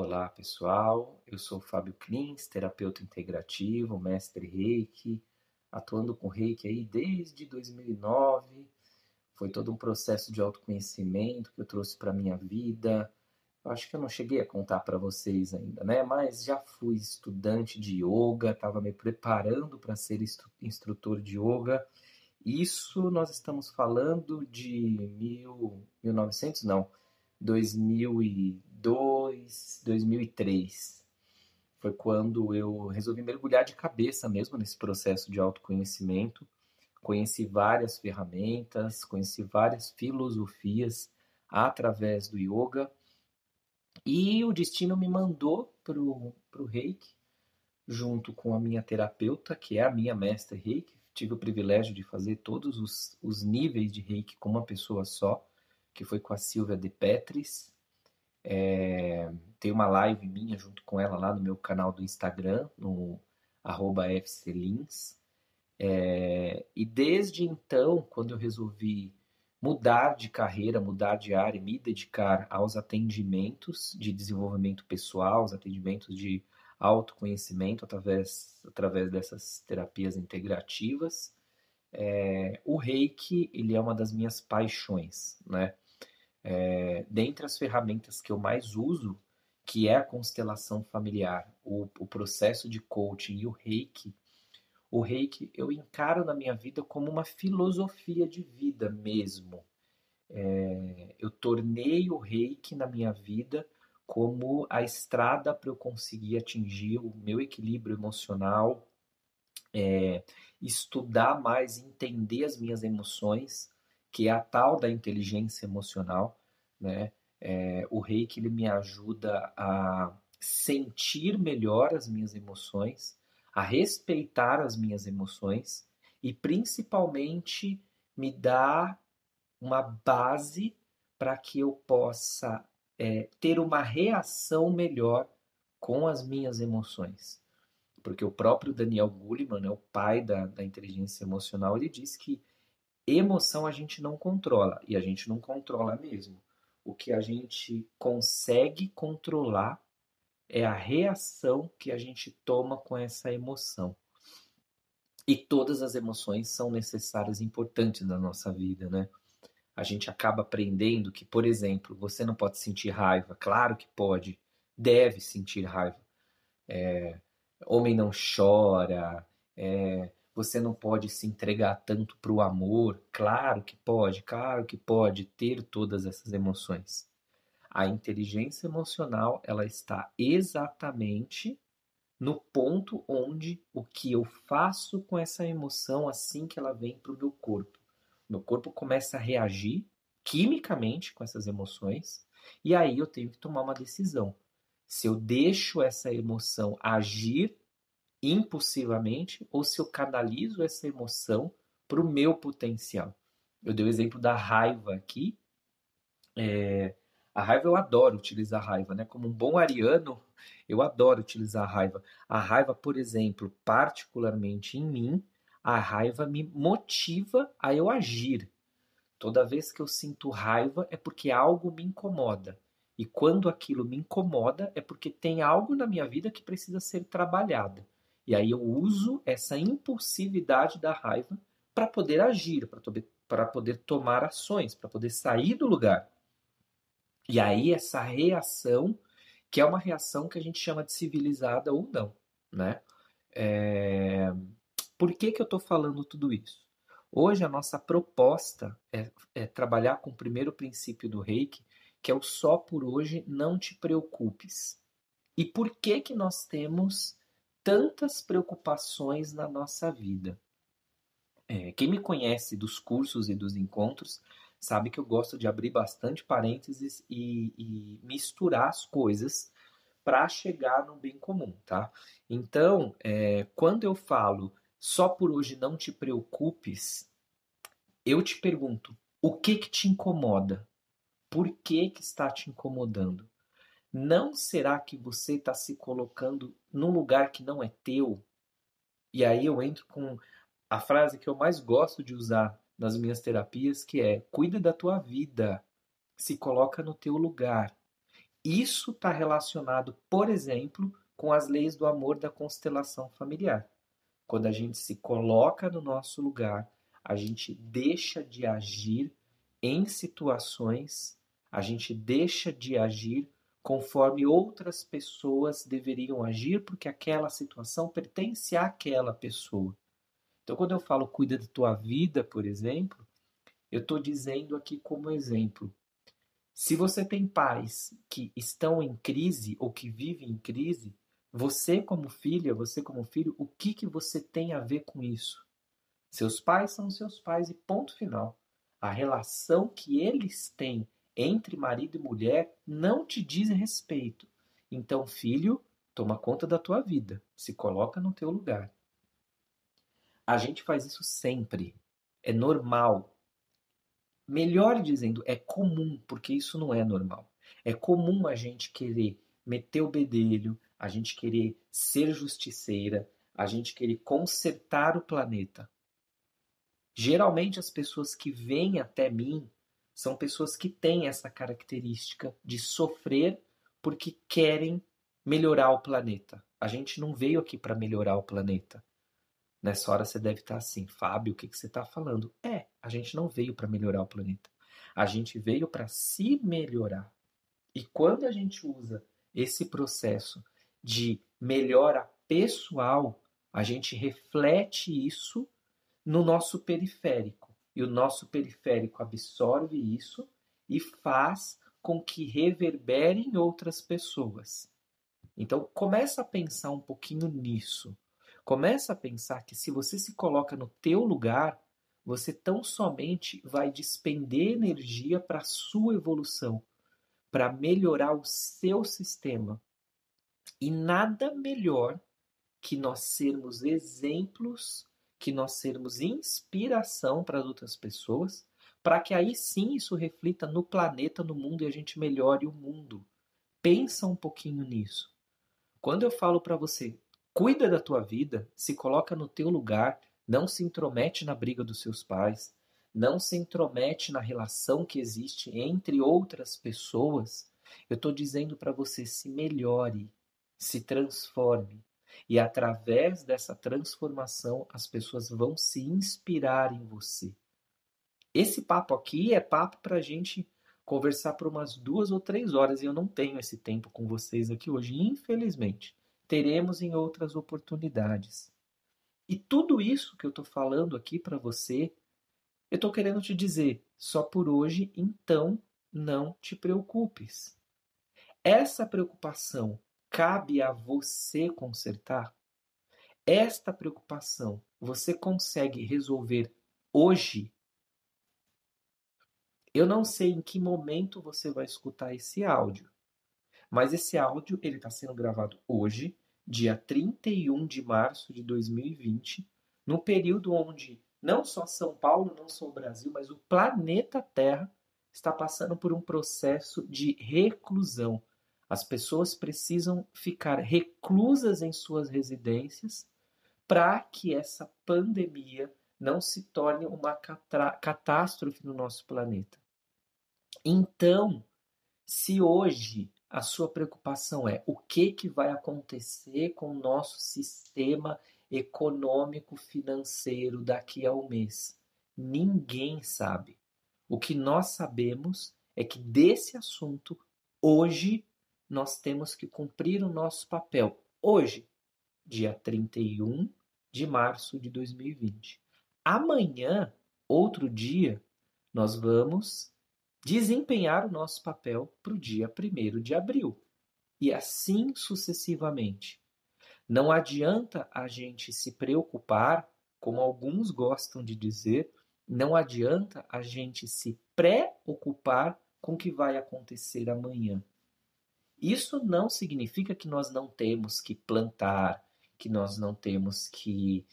Olá, pessoal. Eu sou Fábio Klins, terapeuta integrativo, mestre Reiki, atuando com Reiki aí desde 2009. Foi todo um processo de autoconhecimento que eu trouxe para minha vida. Eu acho que eu não cheguei a contar para vocês ainda, né? Mas já fui estudante de yoga, estava me preparando para ser instrutor de yoga. Isso nós estamos falando de mil, 1900, não, 2002, 2003. Foi quando eu resolvi mergulhar de cabeça mesmo nesse processo de autoconhecimento. Conheci várias ferramentas, conheci várias filosofias através do yoga. E o destino me mandou para o reiki, junto com a minha terapeuta, que é a minha mestra reiki. Tive o privilégio de fazer todos os, os níveis de reiki com uma pessoa só que foi com a Silvia de Petris. É, tem uma live minha junto com ela lá no meu canal do Instagram, no fclins. É, e desde então, quando eu resolvi mudar de carreira, mudar de área, me dedicar aos atendimentos de desenvolvimento pessoal, os atendimentos de autoconhecimento através, através dessas terapias integrativas, é, o reiki ele é uma das minhas paixões, né? É, dentre as ferramentas que eu mais uso, que é a constelação familiar, o, o processo de coaching e o reiki, o reiki eu encaro na minha vida como uma filosofia de vida mesmo. É, eu tornei o reiki na minha vida como a estrada para eu conseguir atingir o meu equilíbrio emocional, é, estudar mais, entender as minhas emoções, que é a tal da inteligência emocional, né? É, o reiki ele me ajuda a sentir melhor as minhas emoções, a respeitar as minhas emoções e principalmente me dá uma base para que eu possa é, ter uma reação melhor com as minhas emoções. Porque o próprio Daniel Goleman, né, o pai da, da inteligência emocional, ele diz que emoção a gente não controla, e a gente não controla mesmo. O que a gente consegue controlar é a reação que a gente toma com essa emoção. E todas as emoções são necessárias e importantes na nossa vida, né? A gente acaba aprendendo que, por exemplo, você não pode sentir raiva. Claro que pode, deve sentir raiva. É, homem não chora, é, você não pode se entregar tanto para o amor. Claro que pode, claro que pode ter todas essas emoções. A inteligência emocional ela está exatamente no ponto onde o que eu faço com essa emoção assim que ela vem para o meu corpo. Meu corpo começa a reagir quimicamente com essas emoções e aí eu tenho que tomar uma decisão se eu deixo essa emoção agir impulsivamente ou se eu canalizo essa emoção para o meu potencial. Eu dei o exemplo da raiva aqui. É, a raiva eu adoro utilizar a raiva, né? Como um bom ariano, eu adoro utilizar a raiva. A raiva, por exemplo, particularmente em mim, a raiva me motiva a eu agir. Toda vez que eu sinto raiva é porque algo me incomoda. E quando aquilo me incomoda, é porque tem algo na minha vida que precisa ser trabalhado. E aí eu uso essa impulsividade da raiva para poder agir, para poder tomar ações, para poder sair do lugar. E aí essa reação, que é uma reação que a gente chama de civilizada ou não, né? É... Por que, que eu estou falando tudo isso? Hoje a nossa proposta é, é trabalhar com o primeiro princípio do reiki, que é o só por hoje, não te preocupes. E por que que nós temos tantas preocupações na nossa vida? É, quem me conhece dos cursos e dos encontros sabe que eu gosto de abrir bastante parênteses e, e misturar as coisas para chegar no bem comum, tá? Então, é, quando eu falo só por hoje não te preocupes, eu te pergunto, o que que te incomoda? Por que, que está te incomodando? Não será que você está se colocando num lugar que não é teu? E aí eu entro com a frase que eu mais gosto de usar nas minhas terapias, que é: cuida da tua vida, se coloca no teu lugar. Isso está relacionado, por exemplo, com as leis do amor da constelação familiar. Quando a gente se coloca no nosso lugar, a gente deixa de agir em situações, a gente deixa de agir conforme outras pessoas deveriam agir, porque aquela situação pertence àquela pessoa. Então, quando eu falo cuida da tua vida, por exemplo, eu estou dizendo aqui como exemplo. Se você tem pais que estão em crise ou que vivem em crise, você como filha, você como filho, o que, que você tem a ver com isso? Seus pais são seus pais e ponto final. A relação que eles têm entre marido e mulher não te diz respeito. Então, filho, toma conta da tua vida, se coloca no teu lugar. A gente faz isso sempre. É normal. Melhor dizendo, é comum, porque isso não é normal. É comum a gente querer meter o bedelho, a gente querer ser justiceira, a gente querer consertar o planeta. Geralmente as pessoas que vêm até mim são pessoas que têm essa característica de sofrer porque querem melhorar o planeta. A gente não veio aqui para melhorar o planeta. Nessa hora você deve estar assim, Fábio, o que, que você está falando? É, a gente não veio para melhorar o planeta. A gente veio para se melhorar. E quando a gente usa esse processo de melhora pessoal, a gente reflete isso no nosso periférico. E o nosso periférico absorve isso e faz com que reverbere em outras pessoas. Então, começa a pensar um pouquinho nisso. Começa a pensar que se você se coloca no teu lugar, você tão somente vai despender energia para a sua evolução, para melhorar o seu sistema. E nada melhor que nós sermos exemplos que nós sermos inspiração para outras pessoas, para que aí sim isso reflita no planeta, no mundo e a gente melhore o mundo. Pensa um pouquinho nisso. Quando eu falo para você, cuida da tua vida, se coloca no teu lugar, não se intromete na briga dos seus pais, não se intromete na relação que existe entre outras pessoas, eu estou dizendo para você se melhore, se transforme, e através dessa transformação, as pessoas vão se inspirar em você. Esse papo aqui é papo para a gente conversar por umas duas ou três horas e eu não tenho esse tempo com vocês aqui hoje, infelizmente. Teremos em outras oportunidades. E tudo isso que eu estou falando aqui para você, eu estou querendo te dizer, só por hoje, então não te preocupes. Essa preocupação cabe a você consertar? Esta preocupação você consegue resolver hoje? Eu não sei em que momento você vai escutar esse áudio, mas esse áudio ele está sendo gravado hoje, dia 31 de março de 2020, no período onde não só São Paulo, não só o Brasil, mas o planeta Terra está passando por um processo de reclusão, as pessoas precisam ficar reclusas em suas residências para que essa pandemia não se torne uma catástrofe no nosso planeta. Então, se hoje a sua preocupação é o que, que vai acontecer com o nosso sistema econômico financeiro daqui a um mês, ninguém sabe. O que nós sabemos é que desse assunto hoje nós temos que cumprir o nosso papel hoje, dia 31 de março de 2020. Amanhã, outro dia, nós vamos desempenhar o nosso papel para o dia 1 de abril. E assim sucessivamente. Não adianta a gente se preocupar, como alguns gostam de dizer, não adianta a gente se preocupar com o que vai acontecer amanhã. Isso não significa que nós não temos que plantar, que nós não temos que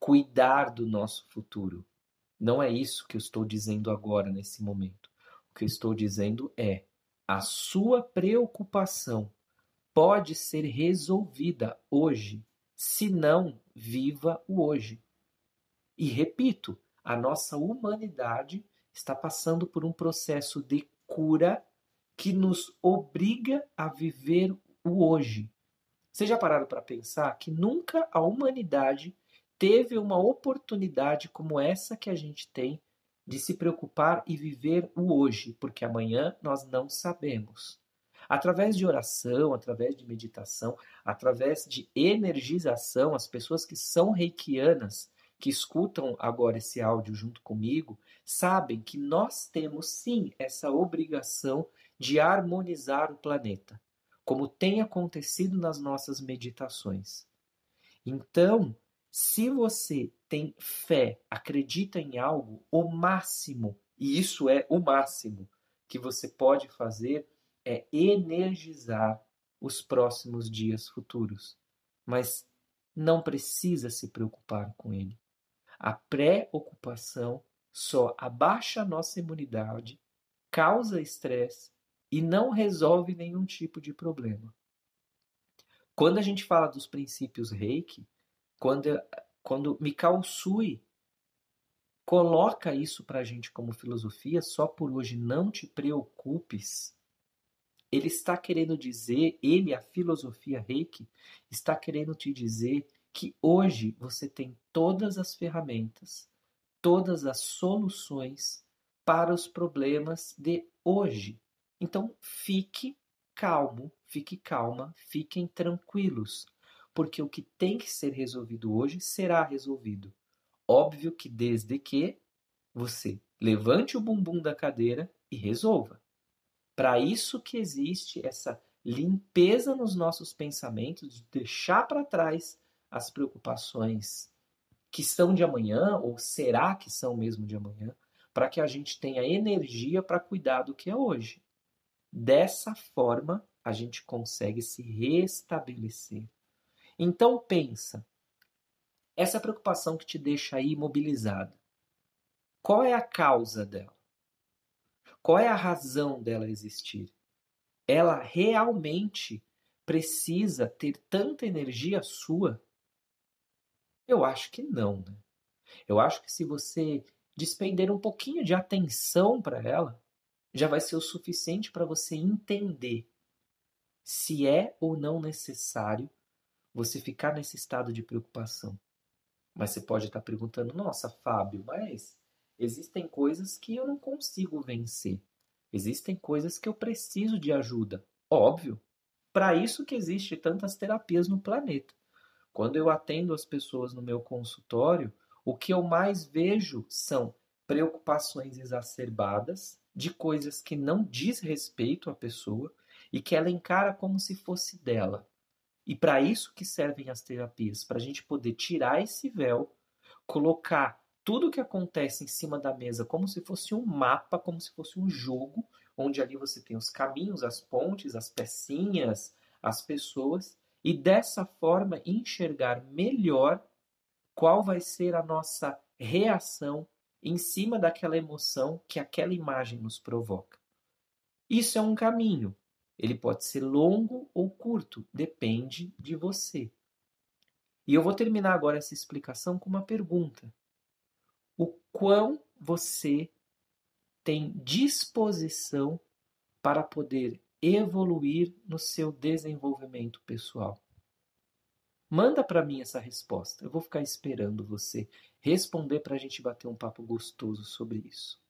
cuidar do nosso futuro. Não é isso que eu estou dizendo agora, nesse momento. O que eu estou dizendo é: a sua preocupação pode ser resolvida hoje, se não, viva o hoje. E repito, a nossa humanidade está passando por um processo de cura que nos obriga a viver o hoje. Vocês já pararam para pensar que nunca a humanidade teve uma oportunidade como essa que a gente tem de se preocupar e viver o hoje, porque amanhã nós não sabemos. Através de oração, através de meditação, através de energização, as pessoas que são reikianas, que escutam agora esse áudio junto comigo, sabem que nós temos sim essa obrigação de harmonizar o planeta, como tem acontecido nas nossas meditações. Então, se você tem fé, acredita em algo, o máximo, e isso é o máximo que você pode fazer é energizar os próximos dias futuros. Mas não precisa se preocupar com ele. A preocupação só abaixa a nossa imunidade, causa estresse e não resolve nenhum tipo de problema. Quando a gente fala dos princípios Reiki, quando, quando Mikao Sui coloca isso para a gente como filosofia, só por hoje não te preocupes, ele está querendo dizer, ele, a filosofia Reiki, está querendo te dizer que hoje você tem todas as ferramentas, todas as soluções para os problemas de hoje. Então fique calmo, fique calma, fiquem tranquilos, porque o que tem que ser resolvido hoje será resolvido. Óbvio que desde que você levante o bumbum da cadeira e resolva. Para isso que existe essa limpeza nos nossos pensamentos, de deixar para trás as preocupações que são de amanhã, ou será que são mesmo de amanhã, para que a gente tenha energia para cuidar do que é hoje. Dessa forma, a gente consegue se restabelecer. Então pensa, essa preocupação que te deixa aí imobilizada, qual é a causa dela? Qual é a razão dela existir? Ela realmente precisa ter tanta energia sua? Eu acho que não, né? Eu acho que se você despender um pouquinho de atenção para ela, já vai ser o suficiente para você entender se é ou não necessário você ficar nesse estado de preocupação. Mas você pode estar perguntando: nossa, Fábio, mas Existem coisas que eu não consigo vencer. Existem coisas que eu preciso de ajuda. Óbvio. Para isso que existe tantas terapias no planeta. Quando eu atendo as pessoas no meu consultório, o que eu mais vejo são preocupações exacerbadas de coisas que não diz respeito à pessoa e que ela encara como se fosse dela. E para isso que servem as terapias, para a gente poder tirar esse véu, colocar tudo que acontece em cima da mesa como se fosse um mapa, como se fosse um jogo, onde ali você tem os caminhos, as pontes, as pecinhas, as pessoas, e dessa forma enxergar melhor qual vai ser a nossa reação em cima daquela emoção que aquela imagem nos provoca. Isso é um caminho. Ele pode ser longo ou curto, depende de você. E eu vou terminar agora essa explicação com uma pergunta o quão você tem disposição para poder evoluir no seu desenvolvimento pessoal. Manda para mim essa resposta. Eu vou ficar esperando você responder para a gente bater um papo gostoso sobre isso.